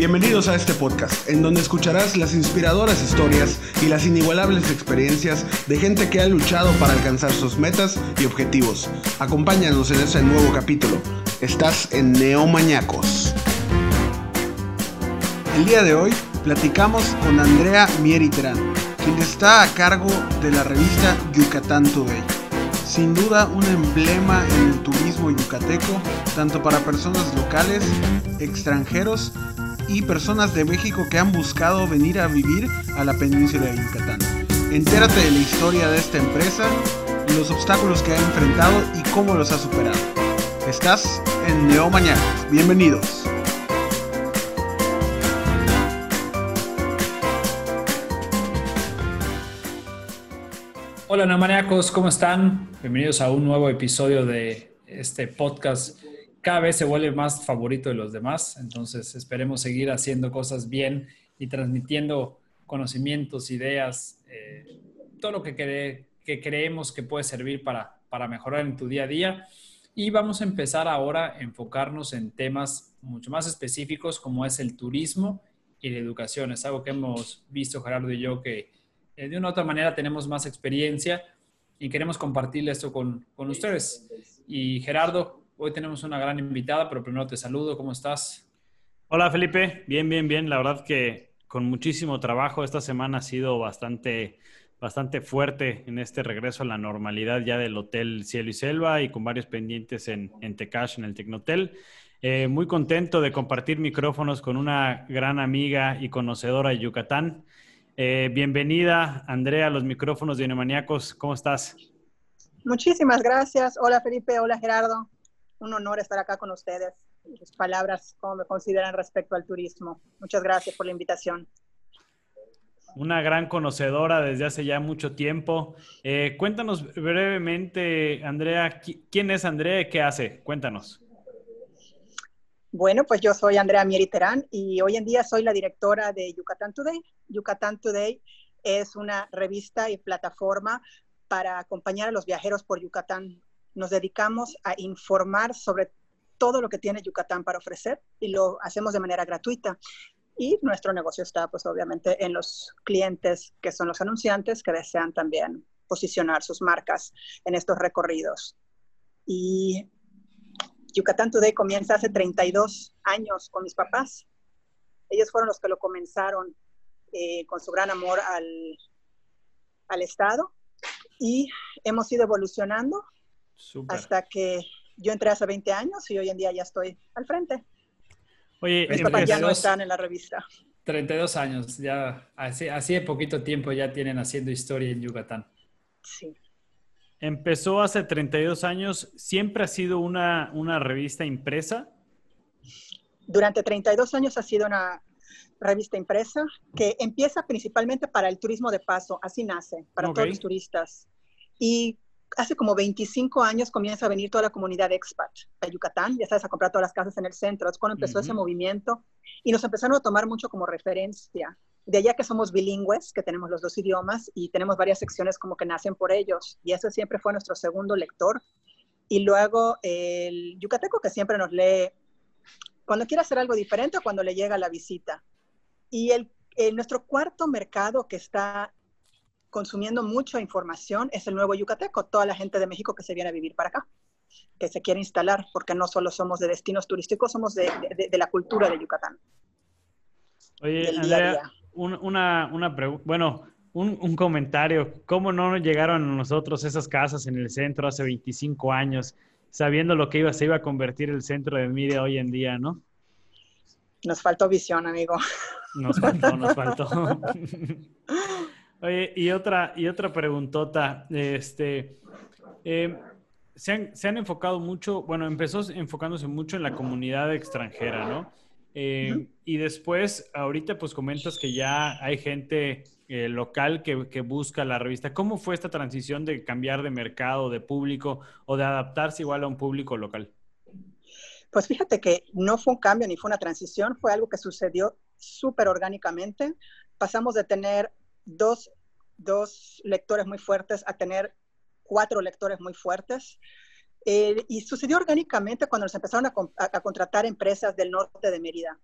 Bienvenidos a este podcast, en donde escucharás las inspiradoras historias y las inigualables experiencias de gente que ha luchado para alcanzar sus metas y objetivos. Acompáñanos en este nuevo capítulo. Estás en Neomañacos. El día de hoy platicamos con Andrea Mieriterán, quien está a cargo de la revista Yucatán Today. Sin duda un emblema en el turismo yucateco, tanto para personas locales, extranjeros y personas de México que han buscado venir a vivir a la península de Yucatán. Entérate de la historia de esta empresa, los obstáculos que ha enfrentado y cómo los ha superado. Estás en Neo Mañana. Bienvenidos. Hola Neomaniacos, ¿cómo están? Bienvenidos a un nuevo episodio de este podcast cada vez se vuelve más favorito de los demás, entonces esperemos seguir haciendo cosas bien y transmitiendo conocimientos, ideas, eh, todo lo que, que creemos que puede servir para, para mejorar en tu día a día. Y vamos a empezar ahora a enfocarnos en temas mucho más específicos como es el turismo y la educación. Es algo que hemos visto Gerardo y yo que eh, de una u otra manera tenemos más experiencia y queremos compartir esto con, con ustedes. Y Gerardo, Hoy tenemos una gran invitada, pero primero te saludo. ¿Cómo estás? Hola Felipe, bien, bien, bien. La verdad que con muchísimo trabajo esta semana ha sido bastante, bastante fuerte en este regreso a la normalidad ya del Hotel Cielo y Selva y con varios pendientes en, en Tecash, en el Tecnotel. Eh, muy contento de compartir micrófonos con una gran amiga y conocedora de Yucatán. Eh, bienvenida, Andrea, a los micrófonos de Neomaniacos. ¿Cómo estás? Muchísimas gracias. Hola Felipe, hola Gerardo un honor estar acá con ustedes. Sus palabras, cómo me consideran respecto al turismo. Muchas gracias por la invitación. Una gran conocedora desde hace ya mucho tiempo. Eh, cuéntanos brevemente, Andrea, ¿quién es Andrea y qué hace? Cuéntanos. Bueno, pues yo soy Andrea Mieriterán y hoy en día soy la directora de Yucatán Today. Yucatán Today es una revista y plataforma para acompañar a los viajeros por Yucatán nos dedicamos a informar sobre todo lo que tiene Yucatán para ofrecer y lo hacemos de manera gratuita. Y nuestro negocio está, pues obviamente, en los clientes que son los anunciantes que desean también posicionar sus marcas en estos recorridos. Y Yucatán Today comienza hace 32 años con mis papás. Ellos fueron los que lo comenzaron eh, con su gran amor al, al Estado y hemos ido evolucionando hasta que yo entré hace 20 años y hoy en día ya estoy al frente. Oye, ya no están en la revista. 32 años, ya así, así de poquito tiempo ya tienen haciendo historia en Yucatán. Sí. Empezó hace 32 años, ¿siempre ha sido una, una revista impresa? Durante 32 años ha sido una revista impresa que empieza principalmente para el turismo de paso, así nace, para todos los turistas. Y hace como 25 años comienza a venir toda la comunidad expat a Yucatán, ya sabes, a comprar todas las casas en el centro. Es cuando empezó ese movimiento y nos empezaron a tomar mucho como referencia. De allá que somos bilingües, que tenemos los dos idiomas y tenemos varias secciones como que nacen por ellos. Y ese siempre fue nuestro segundo lector. Y luego el yucateco que siempre nos lee cuando quiere hacer algo diferente o cuando le llega la visita. Y el, nuestro cuarto mercado que está consumiendo mucha información es el nuevo Yucateco, toda la gente de México que se viene a vivir para acá, que se quiere instalar, porque no solo somos de destinos turísticos, somos de, la cultura de Yucatán. Oye, Andrea, una, una pregunta, bueno, un, comentario, ¿cómo no llegaron a nosotros esas casas en el centro hace 25 años, sabiendo lo que iba, se iba a convertir el centro de Mide hoy en día, no? Nos faltó visión, amigo. Nos faltó, nos faltó. Oye, y otra, y otra preguntota, este, eh, se, han, enfocado mucho, bueno, empezó enfocándose mucho en la comunidad extranjera, ¿no? Eh, y después, ahorita pues comentas que ya hay gente eh, local que, que, busca la revista. ¿Cómo fue esta transición de cambiar de mercado, de público o de adaptarse igual a un público local? Pues fíjate que no fue un cambio ni fue una transición, fue algo que sucedió súper orgánicamente. Pasamos de tener dos, lectores muy fuertes a tener cuatro lectores muy fuertes. Eh, y sucedió orgánicamente cuando nos empezaron a, contratar empresas del norte de Mérida.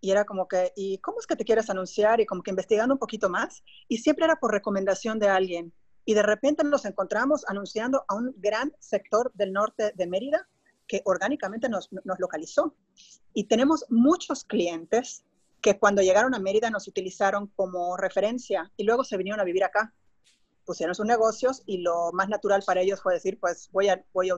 Y era como que, ¿y cómo es que te quieres anunciar? Y como que investigando un poquito más. Y siempre era por recomendación de alguien. Y de repente nos encontramos anunciando a un gran sector del norte de Mérida que orgánicamente nos, nos localizó. Y tenemos muchos clientes que cuando llegaron a Mérida nos utilizaron como referencia y luego se vinieron a vivir acá. Pusieron sus negocios y lo más natural para ellos fue decir, pues voy a, voy a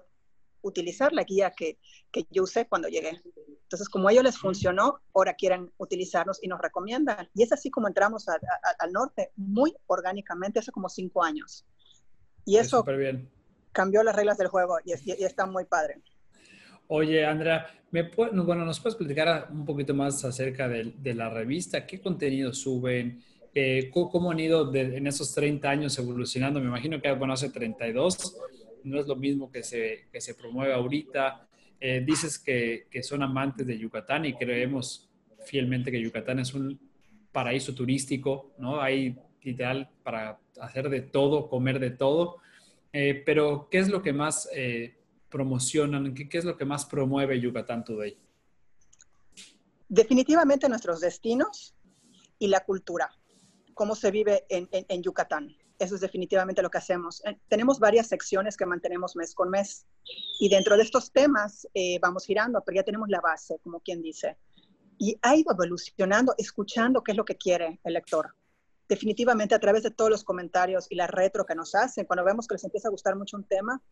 utilizar la guía que, que yo usé cuando llegué. Entonces, como a ellos les funcionó, ahora quieren utilizarnos y nos recomiendan. Y es así como entramos al norte, muy orgánicamente, hace como cinco años. Y eso cambió las reglas del juego y, y está muy padre. Oye, Andrea, ¿me bueno, ¿nos puedes platicar un poquito más acerca de, de la revista? ¿Qué contenido suben? Eh, ¿Cómo han ido en esos 30 años evolucionando? Me imagino que, bueno, hace 32 no es lo mismo que se, que se promueve ahorita. Eh, dices que, que, son amantes de Yucatán y creemos fielmente que Yucatán es un paraíso turístico, ¿no? Hay ideal para hacer de todo, comer de todo. Eh, pero, ¿qué es lo que más promocionan? ¿Qué, es lo que más promueve Yucatán Today? Definitivamente nuestros destinos y la cultura, cómo se vive en, Yucatán. Eso es definitivamente lo que hacemos. Eh, tenemos varias secciones que mantenemos mes con mes y dentro de estos temas eh, vamos girando, pero ya tenemos la base, como quien dice. Y ha ido evolucionando, escuchando qué es lo que quiere el lector. Definitivamente a través de todos los comentarios y la retro que nos hacen, cuando vemos que les empieza a gustar mucho un tema,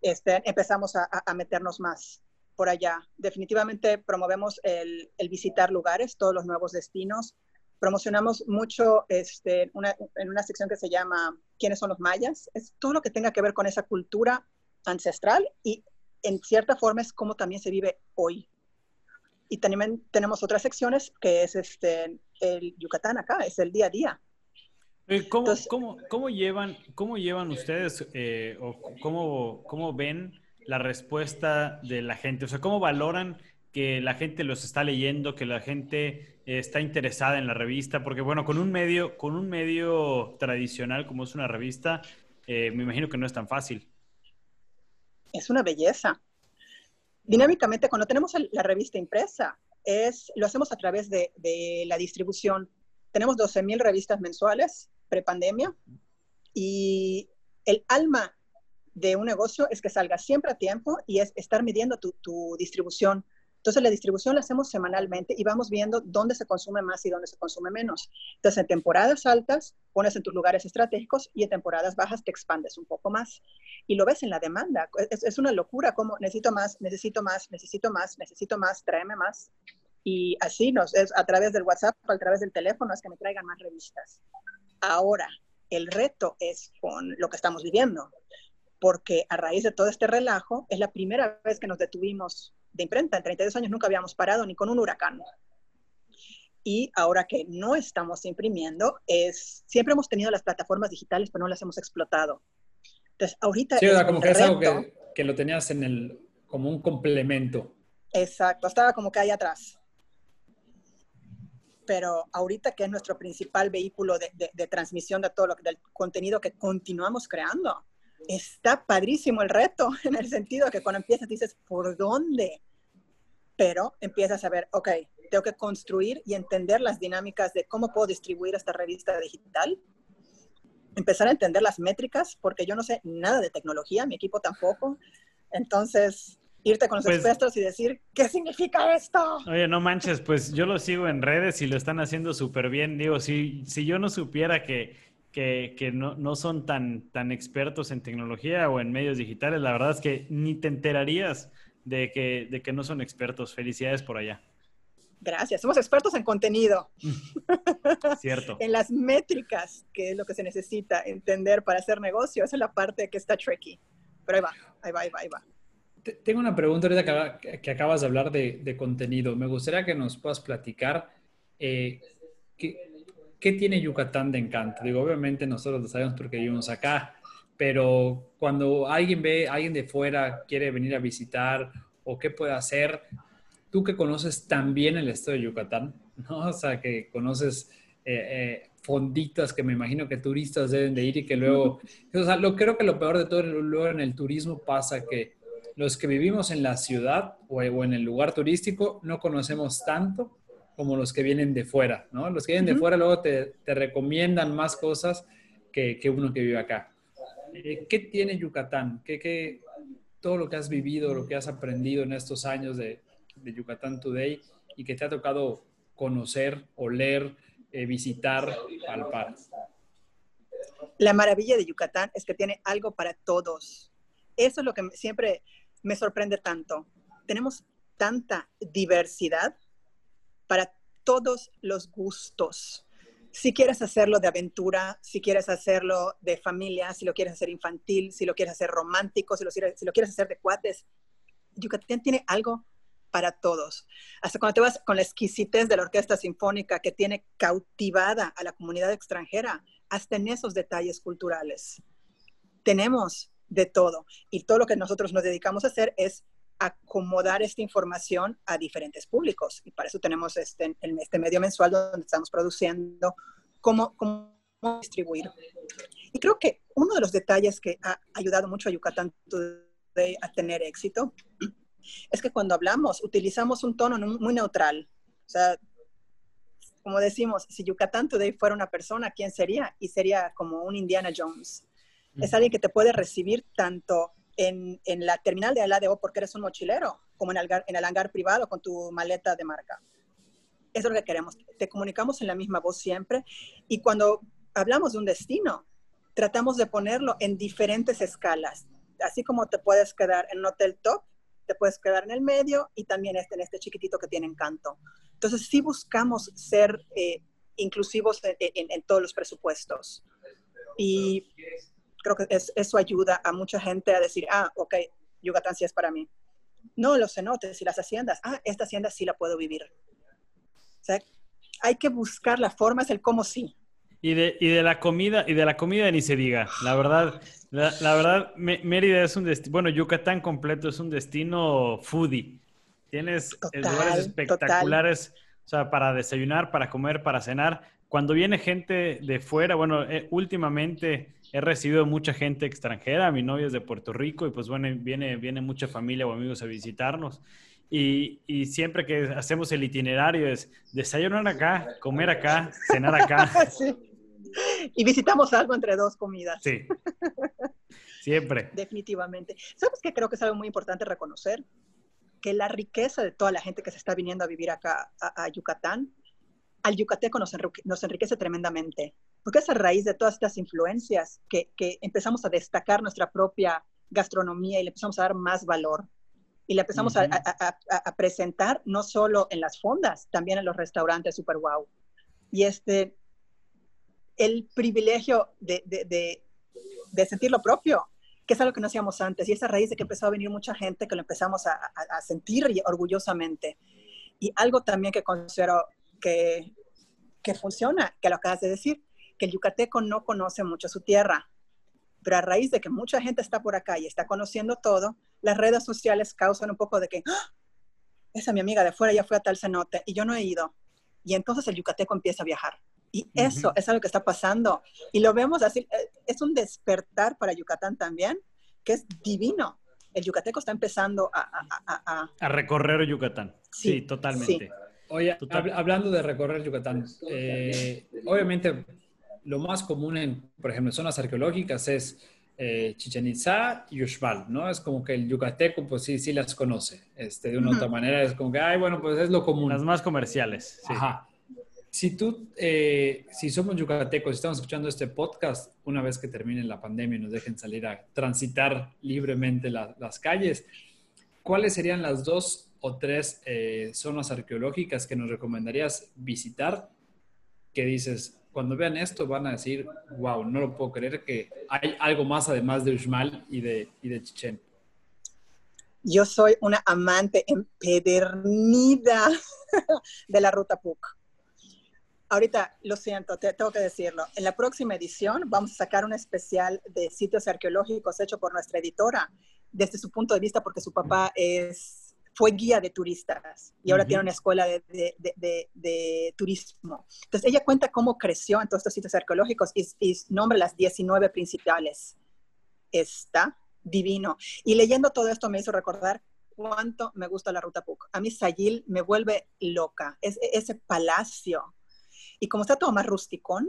este, empezamos a, meternos más por allá. Definitivamente promovemos el, visitar lugares, todos los nuevos destinos. Promocionamos mucho este, en una sección que se llama ¿Quiénes son los mayas? Es todo lo que tenga que ver con esa cultura ancestral y en cierta forma es como también se vive hoy. Y también tenemos otras secciones que es este, el Yucatán acá, es el día a día. Eh, ¿Cómo, cómo, cómo, llevan, cómo llevan ustedes eh, o cómo, cómo ven la respuesta de la gente? O sea, ¿cómo valoran que la gente los está leyendo, que la gente está interesada en la revista? Porque bueno, con un medio, con un medio tradicional como es una revista, eh, me imagino que no es tan fácil. Es una belleza. Dinámicamente, cuando tenemos la revista impresa, es, lo hacemos a través de, de la distribución. Tenemos 12.000 revistas mensuales prepandemia. Y el alma de un negocio es que salga siempre a tiempo y es estar midiendo tu, distribución. Entonces, la distribución la hacemos semanalmente y vamos viendo dónde se consume más y dónde se consume menos. Entonces, en temporadas altas, pones en tus lugares estratégicos y en temporadas bajas te expandes un poco más. Y lo ves en la demanda. Es, es una locura como necesito más, necesito más, necesito más, necesito más, tráeme más. Y así nos, es a través del WhatsApp, a través del teléfono, es que me traigan más revistas. Ahora, el reto es con lo que estamos viviendo, porque a raíz de todo este relajo, es la primera vez que nos detuvimos de imprenta. En 32 años nunca habíamos parado ni con un huracán. Y ahora que no estamos imprimiendo, es, siempre hemos tenido las plataformas digitales, pero no las hemos explotado. Entonces, ahorita... Sí, como que es algo que, que, lo tenías en el, como un complemento. Exacto, estaba como que ahí atrás pero ahorita que es nuestro principal vehículo de, transmisión de todo lo, del contenido que continuamos creando, está padrísimo el reto, en el sentido que cuando empiezas dices, ¿por dónde? Pero empiezas a ver, ok, tengo que construir y entender las dinámicas de cómo puedo distribuir esta revista digital, empezar a entender las métricas, porque yo no sé nada de tecnología, mi equipo tampoco. Entonces, irte con los pues expertos y decir, ¿qué significa esto? Oye, no manches, pues yo lo sigo en redes y lo están haciendo súper bien. Digo, si, si yo no supiera que, que, no, no, son tan, tan expertos en tecnología o en medios digitales, la verdad es que ni te enterarías de que, de que no son expertos. Felicidades por allá. Gracias. Somos expertos en contenido. Cierto. en las métricas, que es lo que se necesita entender para hacer negocio. Esa es la parte que está tricky. Pero ahí va, ahí va, ahí va, ahí va. Tengo una pregunta ahorita que, acabas de hablar de, contenido. Me gustaría que nos puedas platicar eh, ¿qué, tiene Yucatán de encanto. Digo, obviamente nosotros lo sabemos porque vivimos acá, pero cuando alguien ve, alguien de fuera quiere venir a visitar o qué puede hacer, tú que conoces también el estado de Yucatán, ¿no? O sea, que conoces eh, eh, fonditas que me imagino que turistas deben de ir y que luego, o sea, lo, creo que lo peor de todo, luego en el turismo pasa que los que vivimos en la ciudad o, en el lugar turístico no conocemos tanto como los que vienen de fuera, ¿no? Los que vienen de fuera luego te, te, recomiendan más cosas que, que, uno que vive acá. Eh, ¿Qué tiene Yucatán? ¿Qué, ¿Qué, todo lo que has vivido, lo que has aprendido en estos años de, de Yucatán Today y que te ha tocado conocer, oler, eh, visitar, palpar? La maravilla de Yucatán es que tiene algo para todos. Eso es lo que siempre me sorprende tanto. Tenemos tanta diversidad para todos los gustos. Si quieres hacerlo de aventura, si quieres hacerlo de familia, si lo quieres hacer infantil, si lo quieres hacer romántico, si lo, quieres hacer de cuates, Yucatán tiene algo para todos. Hasta cuando te vas con la exquisitez de la orquesta sinfónica que tiene cautivada a la comunidad extranjera, hasta en esos detalles culturales. Tenemos de todo y todo lo que nosotros nos dedicamos a hacer es acomodar esta información a diferentes públicos. Y para eso tenemos este, este medio mensual donde estamos produciendo cómo, cómo distribuir. Y creo que uno de los detalles que ha ayudado mucho a Yucatán Today a tener éxito es que cuando hablamos utilizamos un tono muy neutral. O sea, como decimos, si Yucatán Today fuera una persona, ¿quién sería? Y sería como un Indiana Jones. Es alguien que te puede recibir tanto en, la terminal de ALADO porque eres un mochilero, como en el, en el hangar privado con tu maleta de marca. Eso es lo que queremos. Te comunicamos en la misma voz siempre y cuando hablamos de un destino, tratamos de ponerlo en diferentes escalas. Así como te puedes quedar en un hotel top, te puedes quedar en el medio y también este, en este chiquitito que tiene encanto. Entonces, sí buscamos ser eh, inclusivos en, todos los presupuestos. Y creo que eso ayuda a mucha gente a decir, ah, ok, Yucatán sí es para mí. No los cenotes y las haciendas, ah, esta hacienda sí la puedo vivir. O sea, hay que buscar la forma, es el cómo sí. Y de, y de la comida, y de la comida ni se diga. La verdad, la, verdad, Mérida es un destino, bueno, Yucatán completo es un destino foodie. Tienes lugares espectaculares, o sea, para desayunar, para comer, para cenar. Cuando viene gente de fuera, bueno, eh, últimamente he recibido mucha gente extranjera, mi novia es de Puerto Rico y pues bueno, viene, viene mucha familia o amigos a visitarnos. Y, y, siempre que hacemos el itinerario es desayunar acá, comer acá, cenar acá. sí. Y visitamos algo entre dos comidas. Sí. Siempre. Definitivamente. ¿Sabes qué creo que es algo muy importante reconocer? Que la riqueza de toda la gente que se está viniendo a vivir acá a, Yucatán, al yucateco nos, nos, enriquece tremendamente. Porque es a raíz de todas estas influencias que, que, empezamos a destacar nuestra propia gastronomía y le empezamos a dar más valor. Y le empezamos a, a, a, presentar no solo en las fondas, también en los restaurantes super wow. Y este, el privilegio de, de, de, sentir lo propio, que es algo que no hacíamos antes. Y esa raíz de que empezó a venir mucha gente que lo empezamos a, a, sentir orgullosamente. Y algo también que considero que, que funciona, que lo acabas de decir, que el yucateco no conoce mucho su tierra. Pero a raíz de que mucha gente está por acá y está conociendo todo, las redes sociales causan un poco de que, ¡Ah! esa mi amiga de fuera ya fue a tal cenote y yo no he ido. Y entonces el yucateco empieza a viajar. Y eso es algo que está pasando. Y lo vemos así, eh, es un despertar para Yucatán también, que es divino. El yucateco está empezando a... A, a, recorrer Yucatán. Sí, totalmente. Oye, hablando de recorrer Yucatán, eh, obviamente lo más común en, por ejemplo, zonas arqueológicas es eh, Chichen Itza y Uxmal, ¿no? Es como que el yucateco, pues sí, sí las conoce. Este, de una u otra manera es como que, ay, bueno, pues es lo común. Las más comerciales. Sí. Ajá. Si tú, eh, si somos yucatecos y estamos escuchando este podcast, una vez que termine la pandemia y nos dejen salir a transitar libremente las calles, ¿cuáles serían las dos o tres eh, zonas arqueológicas que nos recomendarías visitar? Que dices, cuando vean esto van a decir, wow, no lo puedo creer que hay algo más además de Uxmal y de, y de Chichen. Yo soy una amante empedernida de la ruta PUC ahorita lo siento, te, tengo que decirlo. En la próxima edición vamos a sacar un especial de sitios arqueológicos hecho por nuestra editora desde su punto de vista porque su papá es, fue guía de turistas y ahora tiene una escuela de, de, de, turismo. Entonces ella cuenta cómo creció en todos estos sitios arqueológicos y, y nombra las 19 principales. Está divino. Y leyendo todo esto me hizo recordar cuánto me gusta la ruta PUC. A mí Sayil me vuelve loca. Es, ese palacio. Y como está todo más rusticón,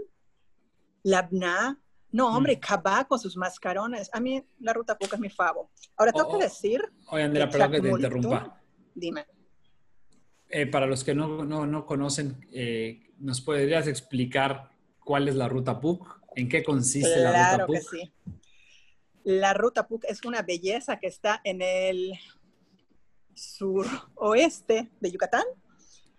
Labna, no, hombre, mm. con sus mascarones. A mí la ruta PUC es mi favo. Ahora, tengo que oh, oh. decir... Oye, Andrea, perdón que te interrumpa. Dime. Eh, para los que no, no, no conocen, eh, ¿nos podrías explicar cuál es la ruta PUC? ¿En qué consiste la ruta PUC? Que sí. La ruta PUC es una belleza que está en el suroeste de Yucatán.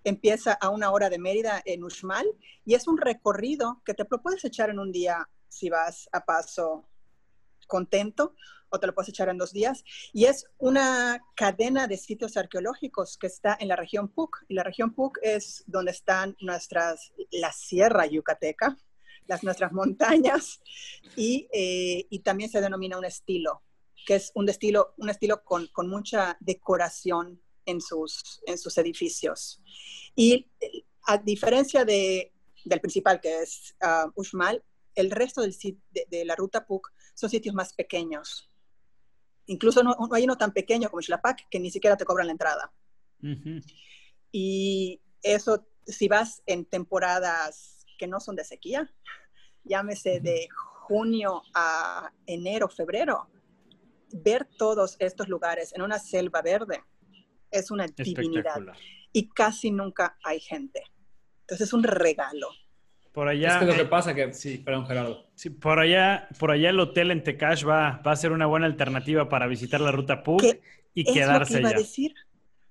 Empieza a una hora de Mérida en Uxmal y es un recorrido que te lo puedes echar en un día si vas a paso contento o te lo puedes echar en dos días. Y es una cadena de sitios arqueológicos que está en la región PUC. Y la región PUC es donde están nuestras, la sierra yucateca, las nuestras montañas, y, eh, y también se denomina un estilo, que es un estilo, un estilo con, con mucha decoración en sus, en sus edificios. Y a diferencia de, del principal, que es uh, Uxmal, el resto del, de, de, la ruta PUC son sitios más pequeños. Incluso no, hay uno tan pequeño como Xlapac que ni siquiera te cobran la entrada. Y eso, si vas en temporadas que no son de sequía, llámese de junio a enero, febrero, ver todos estos lugares en una selva verde es una divinidad. Y casi nunca hay gente. Entonces es un regalo. Por allá. Es que lo que pasa que. Sí, perdón, Gerardo. Sí, por allá, por allá el hotel en Tecash va, va a ser una buena alternativa para visitar la ruta PUC y quedarse es lo que iba a decir?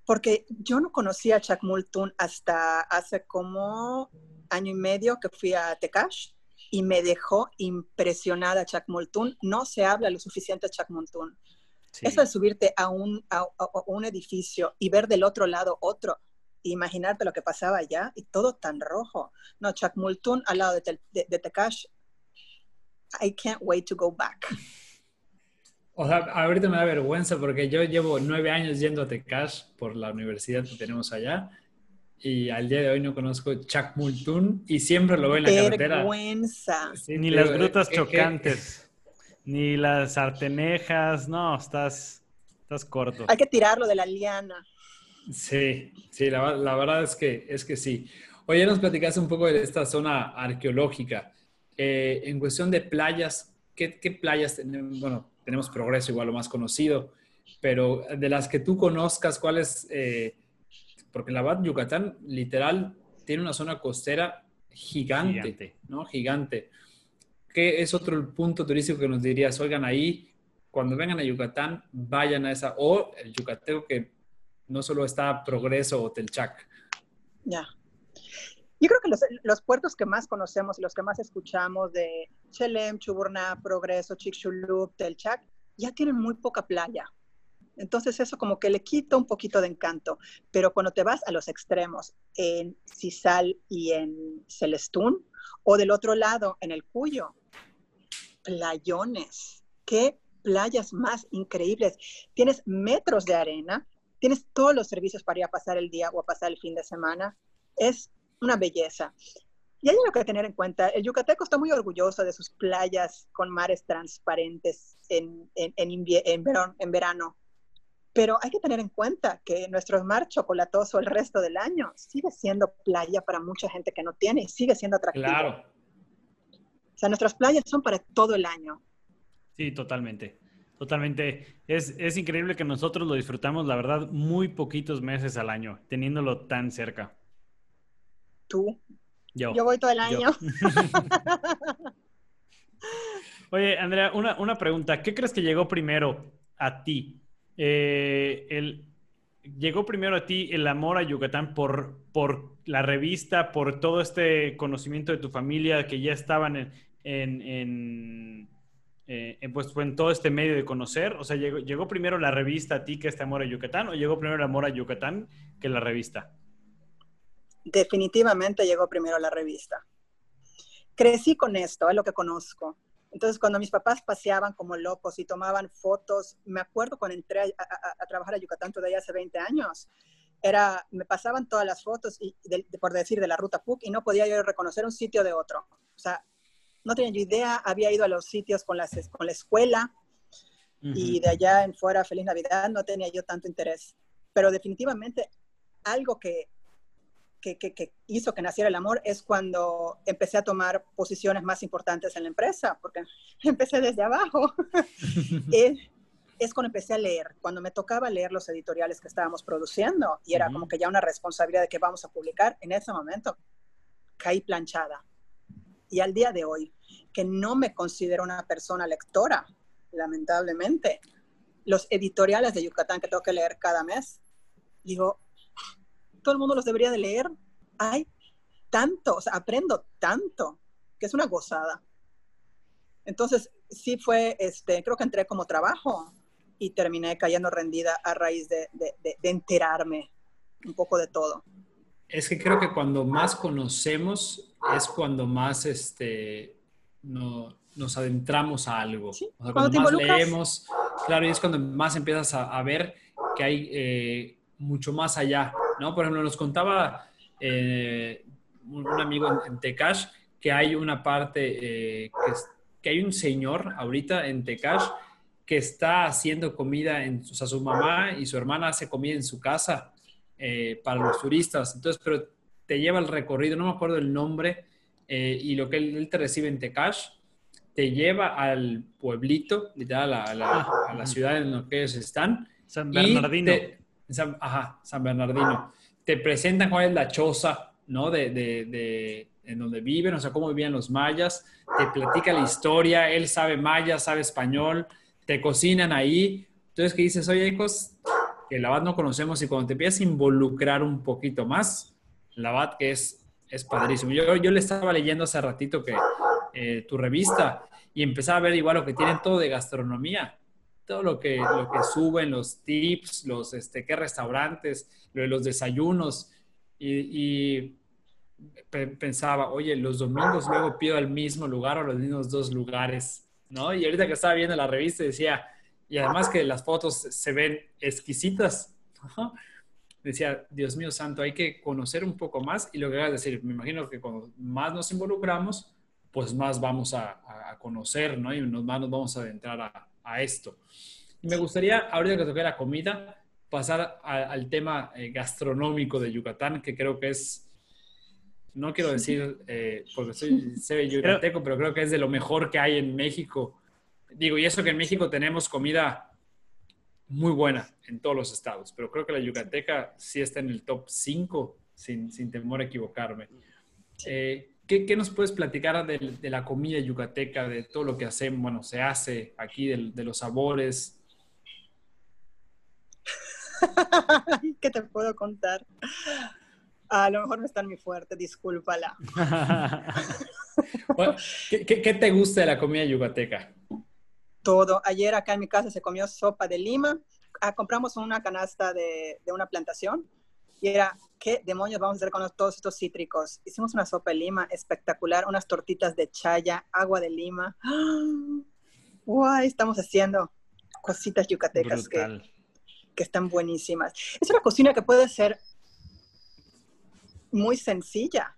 Porque yo no conocía a Chacmultun hasta hace como año y medio que fui a Tecash y me dejó impresionada Chacmultun. No se habla lo suficiente de Chacmultun. Eso de subirte a un, a un edificio y ver del otro lado otro imaginarte lo que pasaba allá y todo tan rojo. No, Chacmultun al lado de, de, Tekash, I can't wait to go back. O sea, ahorita me da vergüenza porque yo llevo nueve años yendo a Tekash por la universidad que tenemos allá y al día de hoy no conozco Chacmultun y siempre lo veo en la carretera. Vergüenza. ni las grutas chocantes, ni las artenejas, no, estás, estás corto. Hay que tirarlo de la liana. Sí, sí, la, verdad es que, es que sí. Oye, nos platicaste un poco de esta zona arqueológica. Eh, en cuestión de playas, ¿qué, playas tenemos? Bueno, tenemos Progreso, igual lo más conocido, pero de las que tú conozcas, ¿cuáles? Eh, porque la Bad Yucatán, literal, tiene una zona costera gigante, gigante, ¿no? Gigante. ¿Qué es otro punto turístico que nos dirías? Oigan, ahí, cuando vengan a Yucatán, vayan a esa, o el yucateco que no solo está Progreso o Telchac. Ya. Yo creo que los, puertos que más conocemos y los que más escuchamos de Chelem, Chuburná, Progreso, Chicxulub, Telchac, ya tienen muy poca playa. Entonces eso como que le quita un poquito de encanto. Pero cuando te vas a los extremos, en Cisal y en Celestún, o del otro lado, en el Cuyo, playones. Qué playas más increíbles. Tienes metros de arena, tienes todos los servicios para ir a pasar el día o a pasar el fin de semana. Es una belleza. Y hay algo que tener en cuenta. El yucateco está muy orgulloso de sus playas con mares transparentes en, en, en, verano, en verano. Pero hay que tener en cuenta que nuestro mar chocolatoso el resto del año sigue siendo playa para mucha gente que no tiene y sigue siendo atractivo. Claro. O sea, nuestras playas son para todo el año. Sí, totalmente. Totalmente. Es, es, increíble que nosotros lo disfrutamos, la verdad, muy poquitos meses al año, teniéndolo tan cerca. ¿Tú? Yo. Yo voy todo el año. Oye, Andrea, una, una, pregunta. ¿Qué crees que llegó primero a ti? Eh, el, ¿Llegó primero a ti el amor a Yucatán por, por la revista, por todo este conocimiento de tu familia que ya estaban en, en eh, pues fue en todo este medio de conocer? O sea, ¿llegó, ¿llegó, primero la revista a ti que este Amor a Yucatán o llegó primero el Amor a Yucatán que la revista? Definitivamente llegó primero la revista. Crecí con esto, es lo que conozco. Entonces, cuando mis papás paseaban como locos y tomaban fotos, me acuerdo cuando entré a, trabajar a Yucatán todavía hace 20 años, era, me pasaban todas las fotos, y por decir, de la ruta PUC y no podía yo reconocer un sitio de otro. O sea, no tenía yo idea, había ido a los sitios con, las, con la escuela y de allá en fuera, Feliz Navidad, no tenía yo tanto interés. Pero definitivamente algo que, que, que, hizo que naciera el amor es cuando empecé a tomar posiciones más importantes en la empresa, porque empecé desde abajo. es, es, cuando empecé a leer, cuando me tocaba leer los editoriales que estábamos produciendo y era como que ya una responsabilidad de que vamos a publicar, en ese momento caí planchada. Y al día de hoy, que no me considero una persona lectora, lamentablemente, los editoriales de Yucatán que tengo que leer cada mes, digo, todo el mundo los debería de leer. Hay tanto, o sea, aprendo tanto, que es una gozada. Entonces, sí fue, este, creo que entré como trabajo y terminé cayendo rendida a raíz de, de, de enterarme un poco de todo. Es que creo que cuando más conocemos es cuando más este, no, nos adentramos a algo. cuando, más leemos, claro, y es cuando más empiezas a, ver que hay eh, mucho más allá, ¿no? Por ejemplo, nos contaba eh, un, amigo en, Tecash que hay una parte, eh, que, que, hay un señor ahorita en Tecash que está haciendo comida, en, o sea, su mamá y su hermana hace comida en su casa para los turistas. Entonces, pero te lleva el recorrido, no me acuerdo el nombre, eh, y lo que él, te recibe en Tecash, te lleva al pueblito, literal, a la, a la ciudad en la que ellos están. San Bernardino. ajá, San Bernardino. Te presentan cuál es la choza, ¿no? De, de, de, en donde viven, o sea, cómo vivían los mayas. Te platica la historia, él sabe maya, sabe español, te cocinan ahí. Entonces, que dices, oye, hijos, que la BAT no conocemos y cuando te empiezas a involucrar un poquito más, la BAT que es, es padrísimo. Yo, yo le estaba leyendo hace ratito que eh, tu revista y empezaba a ver igual lo que tienen todo de gastronomía, todo lo que, lo que suben, los tips, los, este, qué restaurantes, lo de los desayunos y, y pensaba, oye, los domingos luego pido al mismo lugar o los mismos dos lugares, ¿no? Y ahorita que estaba viendo la revista decía, y además que las fotos se ven exquisitas. Decía, Dios mío santo, hay que conocer un poco más y lo que a decir, me imagino que cuando más nos involucramos, pues más vamos a, conocer, ¿no? Y más nos vamos a adentrar a, esto. Y me gustaría, ahorita que toque la comida, pasar al tema eh, gastronómico de Yucatán, que creo que es, no quiero decir, eh, porque soy, yucateco, pero creo que es de lo mejor que hay en México digo, y eso que en México tenemos comida muy buena en todos los estados, pero creo que la yucateca sí está en el top 5, sin, sin, temor a equivocarme. Eh, ¿qué, nos puedes platicar de, la comida yucateca, de todo lo que hacemos, bueno, se hace aquí, de, los sabores? ¿Qué te puedo contar? A lo mejor no está muy fuerte, discúlpala. ¿qué, qué, te gusta de la comida yucateca? Todo. Ayer acá en mi casa se comió sopa de lima. Ah, compramos una canasta de, de, una plantación y era, ¿qué demonios vamos a hacer con todos estos cítricos? Hicimos una sopa de lima espectacular, unas tortitas de chaya, agua de lima. ¡Guay! Estamos haciendo cositas yucatecas que, que están buenísimas. Es una cocina que puede ser muy sencilla,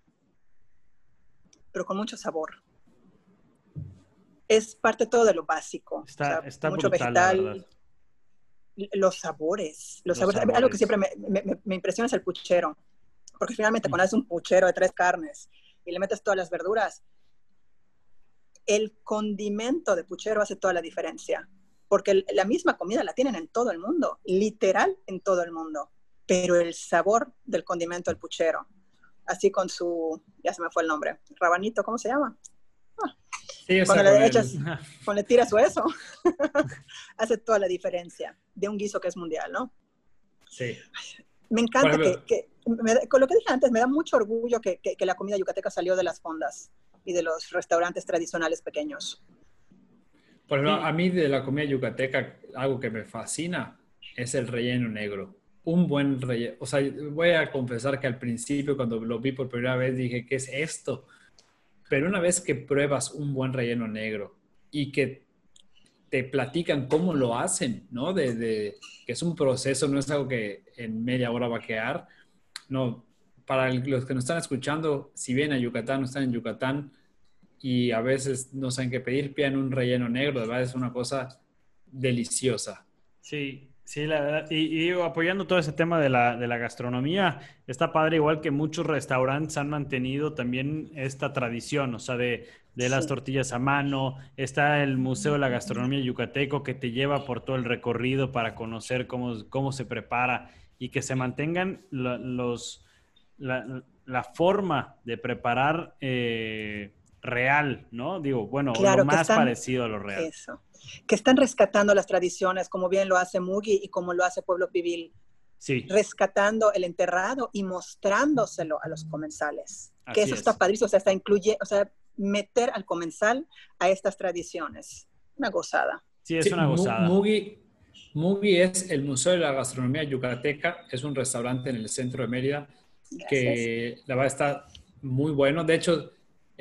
pero con mucho sabor es parte todo de lo básico. Está, mucho vegetal. Los sabores, los, sabores. Algo que siempre me, impresiona es el puchero. Porque finalmente mm. cuando haces un puchero de tres carnes y le metes todas las verduras, el condimento de puchero hace toda la diferencia. Porque la misma comida la tienen en todo el mundo, literal en todo el mundo. Pero el sabor del condimento del puchero, así con su, ya se me fue el nombre, rabanito, ¿cómo se llama? Cuando, le echas, cuando le tiras eso, hace toda la diferencia de un guiso que es mundial, ¿no? Sí. Me encanta que, con lo que dije antes, me da mucho orgullo que, que, la comida yucateca salió de las fondas y de los restaurantes tradicionales pequeños. Por ejemplo, a mí de la comida yucateca, algo que me fascina es el relleno negro. Un buen relleno. O sea, voy a confesar que al principio, cuando lo vi por primera vez, dije, ¿qué es esto? Pero una vez que pruebas un buen relleno negro y que te platican cómo lo hacen, ¿no? De, que es un proceso, no es algo que en media hora va a quedar. No, para los que nos están escuchando, si vienen a Yucatán, no están en Yucatán y a veces no saben qué pedir, pidan un relleno negro, de verdad es una cosa deliciosa. Sí, sí, la verdad. Y, apoyando todo ese tema de la, de la, gastronomía, está padre, igual que muchos restaurantes han mantenido también esta tradición, o sea, de, de las tortillas a mano. Está el Museo de la Gastronomía Yucateco que te lleva por todo el recorrido para conocer cómo, cómo se prepara y que se mantengan los, la, la, forma de preparar. Eh, real, ¿no? Digo, bueno, lo más parecido a lo real. Eso. Que están rescatando las tradiciones, como bien lo hace Mugi y como lo hace Pueblo Pibil. Sí. Rescatando el enterrado y mostrándoselo a los comensales. que eso está padrísimo, o sea, está incluye, o sea, meter al comensal a estas tradiciones. Una gozada. Sí, es una gozada. Mugi, Mugi es el Museo de la Gastronomía Yucateca, es un restaurante en el centro de Mérida que la verdad está muy bueno. De hecho,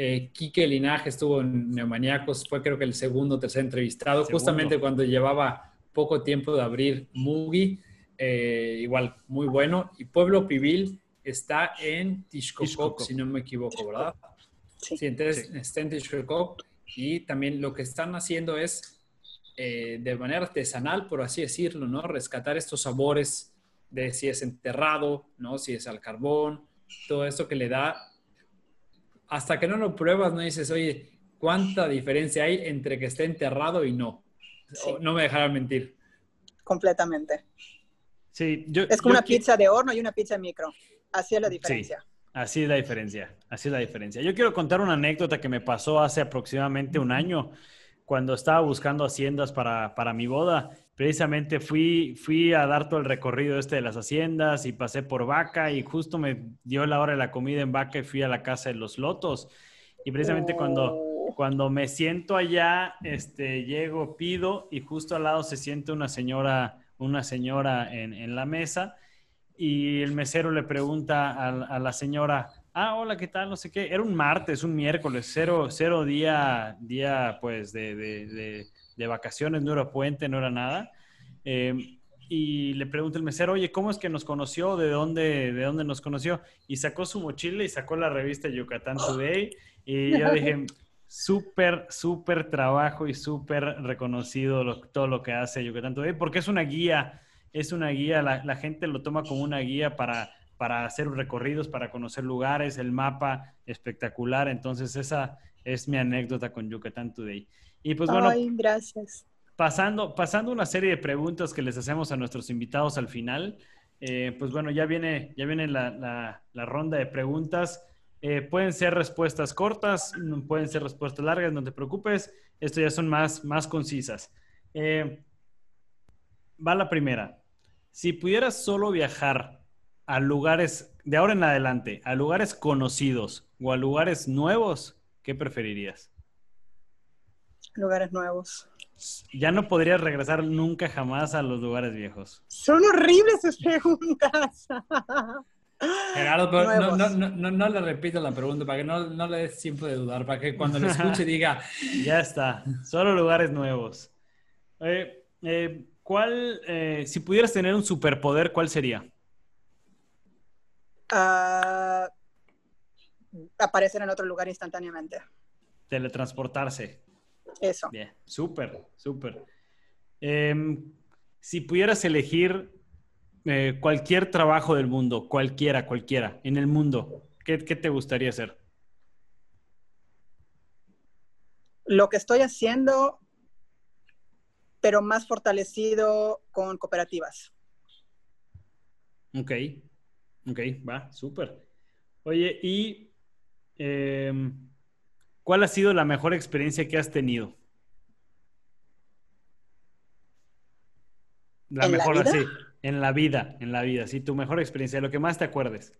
eh, Quique Linaje estuvo en Neomaniacos, fue creo que el segundo o tercer entrevistado, justamente cuando llevaba poco tiempo de abrir Mugi, eh, igual muy bueno. Y Pueblo Pibil está en Tishkokok, si no me equivoco, ¿verdad? Sí, entonces está en Tishkokok. Y también lo que están haciendo es, eh, de manera artesanal, por así decirlo, ¿no? Rescatar estos sabores de si es enterrado, ¿no? Si es al carbón, todo esto que le da hasta que no lo pruebas, no dices, oye, ¿cuánta diferencia hay entre que esté enterrado y no? No me dejarán mentir. Completamente. Sí, es como una pizza de horno y una pizza de micro. Así es la diferencia. Sí, así es la diferencia. Así es la diferencia. Yo quiero contar una anécdota que me pasó hace aproximadamente un año cuando estaba buscando haciendas para, para mi boda precisamente fui, fui a dar todo el recorrido este de las haciendas y pasé por Vaca y justo me dio la hora de la comida en Vaca y fui a la casa de los lotos. Y precisamente cuando, oh. cuando me siento allá, este, llego, pido y justo al lado se siente una señora, una señora en, en la mesa y el mesero le pregunta a, la señora, ah, hola, ¿qué tal? No sé qué. Era un martes, un miércoles, cero, cero día, día pues de, de de vacaciones, no era puente, no era nada. Eh, y le pregunta el mesero, oye, ¿cómo es que nos conoció? ¿De dónde, ¿De dónde nos conoció? Y sacó su mochila y sacó la revista Yucatán Today. Y yo dije, súper, súper trabajo y súper reconocido todo lo que hace Yucatán Today, porque es una guía, es una guía, la, la, gente lo toma como una guía para, para hacer recorridos, para conocer lugares, el mapa espectacular. Entonces, esa es mi anécdota con Yucatán Today. Y pues bueno, gracias. Pasando, pasando una serie de preguntas que les hacemos a nuestros invitados al final, eh, pues bueno, ya viene, ya viene la, ronda de preguntas. Eh, pueden ser respuestas cortas, pueden ser respuestas largas, no te preocupes. Esto ya son más, más concisas. Eh, va la primera. Si pudieras solo viajar a lugares, de ahora en adelante, a lugares conocidos o a lugares nuevos, ¿qué preferirías? Lugares nuevos. Ya no podrías regresar nunca jamás a los lugares viejos. Son horribles sus preguntas. Gerardo, pero no, no, no, le repito la pregunta para que no, le des tiempo de dudar, para que cuando lo escuche diga. ya está, solo lugares nuevos. Eh, ¿Cuál, eh, si pudieras tener un superpoder, cuál sería? Ah, aparecer en otro lugar instantáneamente. Teletransportarse. Eso. Bien, súper, súper. Em, si pudieras elegir eh, cualquier trabajo del mundo, cualquiera, cualquiera, en el mundo, ¿qué, te gustaría hacer? Lo que estoy haciendo, pero más fortalecido con cooperativas. Ok, ok, va, súper. Oye, y em, ¿Cuál ha sido la mejor experiencia que has tenido? La mejor, así, en la vida, en la vida, sí, tu mejor experiencia, lo que más te acuerdes.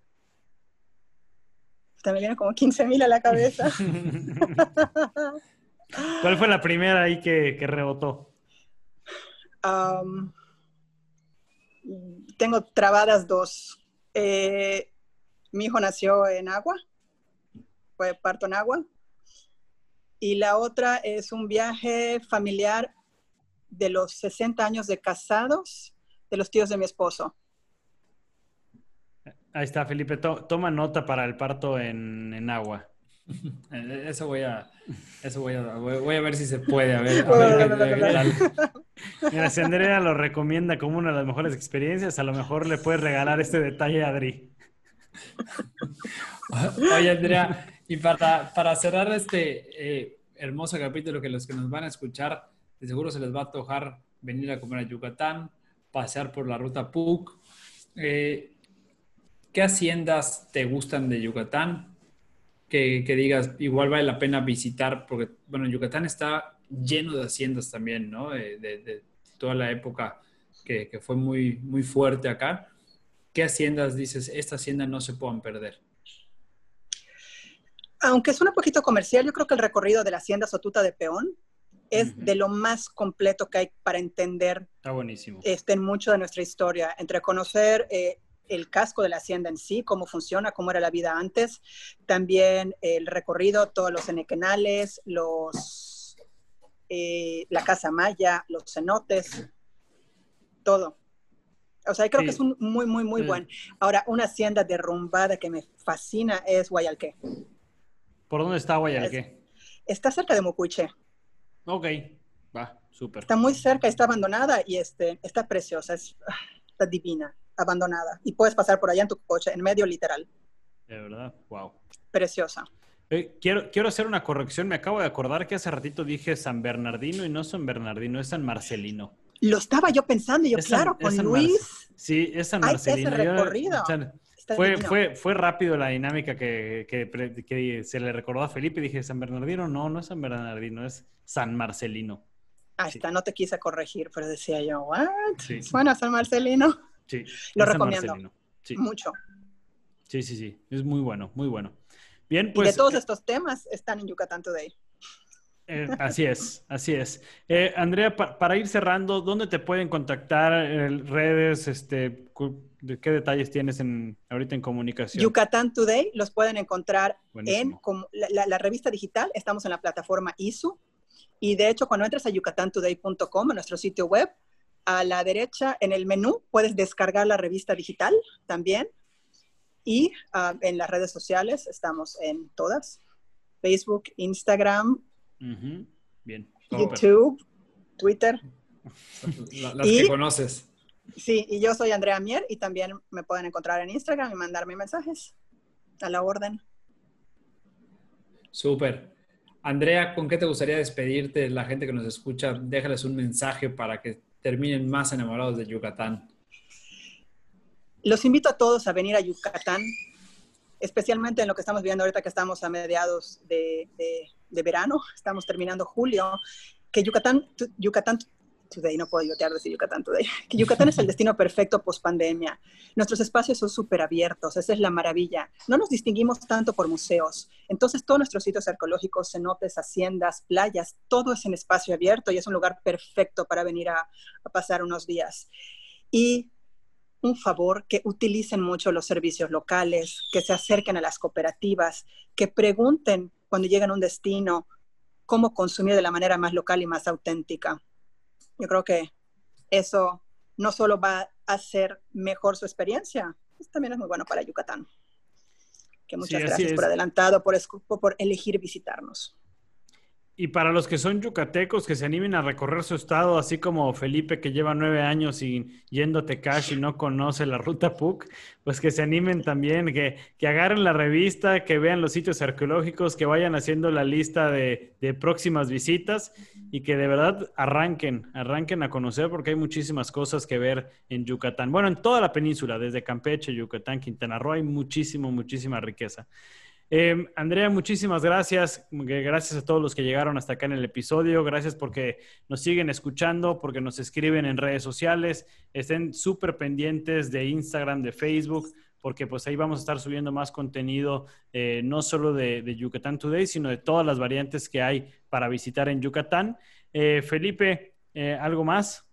me viene como 15 mil a la cabeza. ¿Cuál fue la primera ahí que, rebotó? tengo trabadas dos. Eh, mi hijo nació en agua, fue parto en agua y la otra es un viaje familiar de los 60 años de casados de los tíos de mi esposo. Ahí está, Felipe. toma nota para el parto en, agua. Eso voy a, eso voy a, voy a ver si se puede. A ver, Mira, si Andrea lo recomienda como una de las mejores experiencias, a lo mejor le puedes regalar este detalle a Adri. Oye, Andrea, y para, para cerrar este eh, hermoso capítulo que los que nos van a escuchar, de seguro se les va a tojar venir a comer a Yucatán, pasear por la ruta PUC. Eh, ¿Qué haciendas te gustan de Yucatán? Que, digas, igual vale la pena visitar, porque, bueno, Yucatán está lleno de haciendas también, ¿no? De, toda la época que, que, fue muy, muy fuerte acá. ¿Qué haciendas dices, esta hacienda no se puedan perder? Aunque es un poquito comercial, yo creo que el recorrido de la hacienda Sotuta de Peón es de lo más completo que hay para entender Está buenísimo. Este, mucho de nuestra historia, entre conocer eh, el casco de la hacienda en sí, cómo funciona, cómo era la vida antes, también el recorrido, todos los enequenales, los, eh, la casa maya, los cenotes, todo. O sea, creo que es un muy, muy, muy buen. Ahora, una hacienda derrumbada que me fascina es Guayalqué. ¿Por dónde está Guayalqué? Está cerca de Mucuiche. Ok, va, súper. Está muy cerca, está abandonada y este, está preciosa, es, ah, está divina, abandonada. Y puedes pasar por allá en tu coche, en medio literal. De verdad, wow. Preciosa. Eh, quiero, quiero hacer una corrección. Me acabo de acordar que hace ratito dije San Bernardino y no San Bernardino, es San Marcelino. Lo estaba yo pensando, yo, claro, con Luis. Sí, es San Marcelino. ese recorrido. Fue, fue, fue rápido la dinámica que, que, que, se le recordó a Felipe. Dije, San Bernardino, no, no es San Bernardino, es San Marcelino. Ahí está, no te quise corregir, pero decía yo, ¿what? Bueno, San Marcelino. Sí. Lo recomiendo. Mucho. Sí, sí, sí. Es muy bueno, muy bueno. Bien, pues. Y de todos eh, estos temas están en Yucatán Today. Eh, así es, así es. Eh, Andrea, para ir cerrando, ¿dónde te pueden contactar? redes, este, ¿qué detalles tienes en, ahorita en comunicación? Yucatán Today los pueden encontrar en la, la, revista digital. Estamos en la plataforma ISU. Y de hecho, cuando entres a yucatantoday.com, a nuestro sitio web, a la derecha en el menú puedes descargar la revista digital también. Y ah, en las redes sociales estamos en todas. Facebook, Instagram, Bien. YouTube, Twitter. Las que conoces. Sí, y yo soy Andrea Mier y también me pueden encontrar en Instagram y mandarme mensajes a la orden. Súper. Andrea, ¿con qué te gustaría despedirte? La gente que nos escucha, déjales un mensaje para que terminen más enamorados de Yucatán. Los invito a todos a venir a Yucatán, especialmente en lo que estamos viendo ahorita que estamos a mediados de, de verano, estamos terminando julio, que Yucatán, Yucatán Today, no puedo yotear decir Yucatán Today, que Yucatán es el destino perfecto post pandemia. Nuestros espacios son súper abiertos, esa es la maravilla. No nos distinguimos tanto por museos. Entonces, todos nuestros sitios arqueológicos, cenotes, haciendas, playas, todo es en espacio abierto y es un lugar perfecto para venir a, a pasar unos días. Y un favor, que utilicen mucho los servicios locales, que se acerquen a las cooperativas, que pregunten cuando llegan a un destino cómo consumir de la manera más local y más auténtica. Yo creo que eso no solo va a hacer mejor su experiencia, pues también es muy bueno para Yucatán. Que muchas gracias por adelantado, por, por elegir visitarnos. Y para los que son yucatecos, que se animen a recorrer su estado, así como Felipe, que lleva nueve años sin yendo a Tecash y no conoce la ruta PUC, pues que se animen también, que, que, agarren la revista, que vean los sitios arqueológicos, que vayan haciendo la lista de, de, próximas visitas y que de verdad arranquen, arranquen a conocer porque hay muchísimas cosas que ver en Yucatán. Bueno, en toda la península, desde Campeche, Yucatán, Quintana Roo, hay muchísimo, muchísima riqueza. Em, Andrea, muchísimas gracias. Gracias a todos los que llegaron hasta acá en el episodio. Gracias porque nos siguen escuchando, porque nos escriben en redes sociales. Estén súper pendientes de Instagram, de Facebook, porque pues ahí vamos a estar subiendo más contenido, eh, no solo de, Yucatán Today, sino de todas las variantes que hay para visitar en Yucatán. Eh, Felipe, eh, ¿algo más?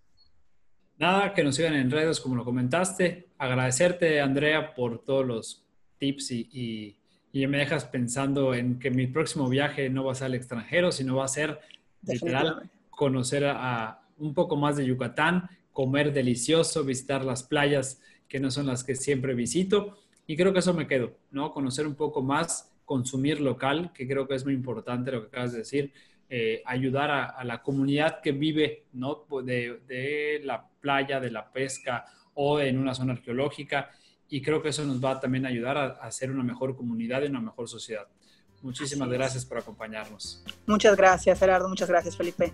Nada, que nos sigan en redes como lo comentaste. Agradecerte, Andrea, por todos los tips y me dejas pensando en que mi próximo viaje no va a ser al extranjero, sino va a ser literal conocer a, un poco más de Yucatán, comer delicioso, visitar las playas que no son las que siempre visito. Y creo que eso me quedo, ¿no? Conocer un poco más consumir local, que creo que es muy importante lo que acabas de decir, eh, ayudar a, la comunidad que vive ¿no? de, de, la playa, de la pesca o en una zona arqueológica. Y creo que eso nos va a también ayudar a, a ser una mejor comunidad y una mejor sociedad. Muchísimas gracias por acompañarnos. Muchas gracias, Gerardo. Muchas gracias, Felipe.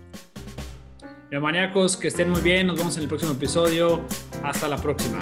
Maníacos, que estén muy bien. Nos vemos en el próximo episodio. Hasta la próxima.